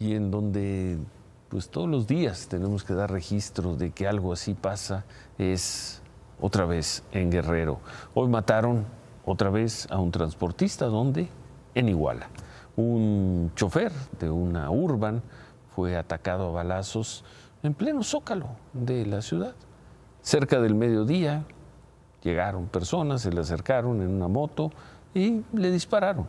y en donde pues todos los días tenemos que dar registro de que algo así pasa, es otra vez en Guerrero. Hoy mataron otra vez a un transportista, ¿dónde? En Iguala. Un chofer de una urban fue atacado a balazos en pleno zócalo de la ciudad. Cerca del mediodía llegaron personas, se le acercaron en una moto y le dispararon.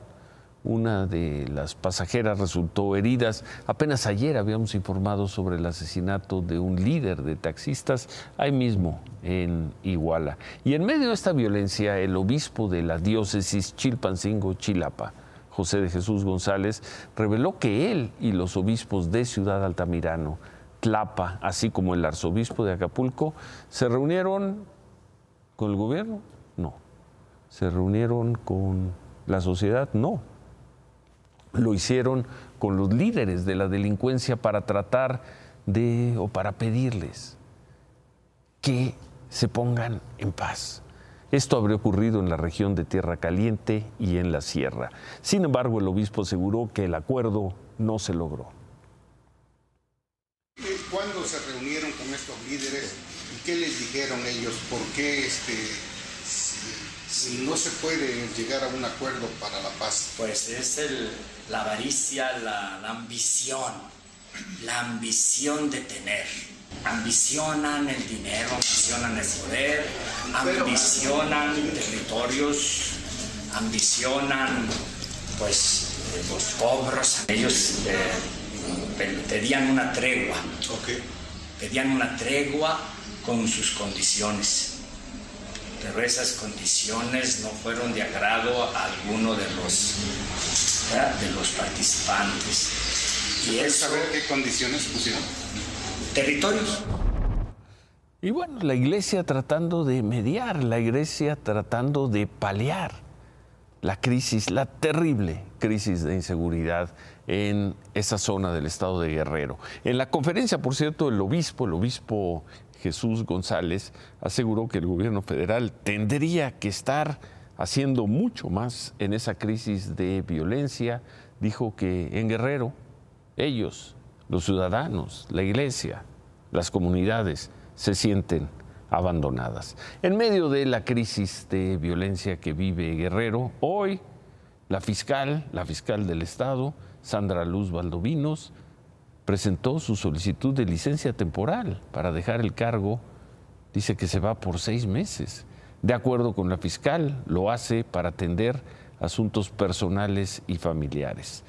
Una de las pasajeras resultó heridas. Apenas ayer habíamos informado sobre el asesinato de un líder de taxistas ahí mismo en Iguala. Y en medio de esta violencia, el obispo de la diócesis Chilpancingo Chilapa, José de Jesús González, reveló que él y los obispos de Ciudad Altamirano, Tlapa, así como el arzobispo de Acapulco, se reunieron con el gobierno, no. Se reunieron con la sociedad, no lo hicieron con los líderes de la delincuencia para tratar de o para pedirles que se pongan en paz. Esto habría ocurrido en la región de Tierra Caliente y en la Sierra. Sin embargo, el obispo aseguró que el acuerdo no se logró. ¿Cuándo se reunieron con estos líderes y qué les dijeron ellos? ¿Por qué este, si no se puede llegar a un acuerdo para la paz? Pues es el, la avaricia, la, ambición, la ambición de tener. Ambicionan el dinero, ambicionan el poder, ambicionan territorios, ambicionan pues los cobros. Ellos eh, pedían una tregua, pedían una tregua con sus condiciones pero esas condiciones no fueron de agrado a alguno de los, de los participantes. ¿Y eso, saber qué condiciones pusieron? Territorios. Y bueno, la iglesia tratando de mediar, la iglesia tratando de paliar la crisis, la terrible crisis de inseguridad en esa zona del estado de Guerrero. En la conferencia, por cierto, el obispo, el obispo Jesús González, aseguró que el gobierno federal tendría que estar haciendo mucho más en esa crisis de violencia. Dijo que en Guerrero, ellos, los ciudadanos, la iglesia, las comunidades, se sienten abandonadas. En medio de la crisis de violencia que vive Guerrero, hoy la fiscal, la fiscal del Estado, Sandra Luz Valdovinos, presentó su solicitud de licencia temporal para dejar el cargo. Dice que se va por seis meses. De acuerdo con la fiscal, lo hace para atender asuntos personales y familiares.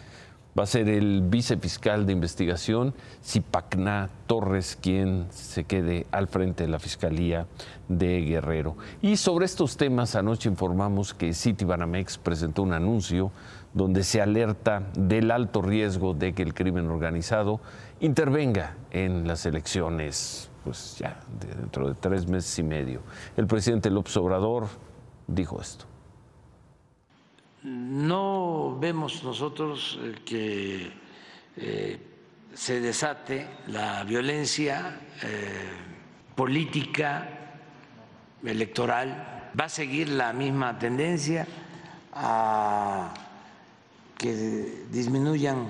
Va a ser el vicefiscal de investigación, Zipacna Torres, quien se quede al frente de la Fiscalía de Guerrero. Y sobre estos temas, anoche informamos que Citibanamex presentó un anuncio donde se alerta del alto riesgo de que el crimen organizado intervenga en las elecciones, pues ya dentro de tres meses y medio. El presidente López Obrador dijo esto. No vemos nosotros eh, que eh, se desate la violencia eh, política, electoral. Va a seguir la misma tendencia a que disminuyan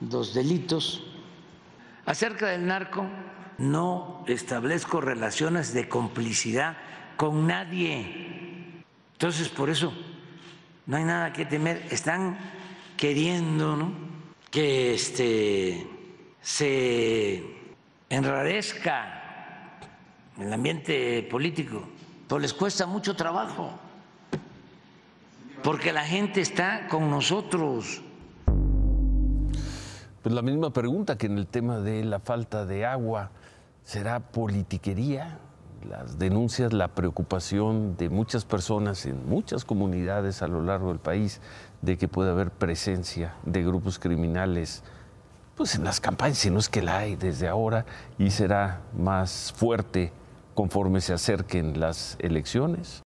los delitos. Acerca del narco, no establezco relaciones de complicidad con nadie. Entonces, por eso, no hay nada que temer. Están queriendo que este, se enrarezca el ambiente político, pero les cuesta mucho trabajo porque la gente está con nosotros. Pues la misma pregunta que en el tema de la falta de agua, ¿será politiquería? Las denuncias, la preocupación de muchas personas en muchas comunidades a lo largo del país de que puede haber presencia de grupos criminales pues en las campañas, si no es que la hay desde ahora y será más fuerte conforme se acerquen las elecciones.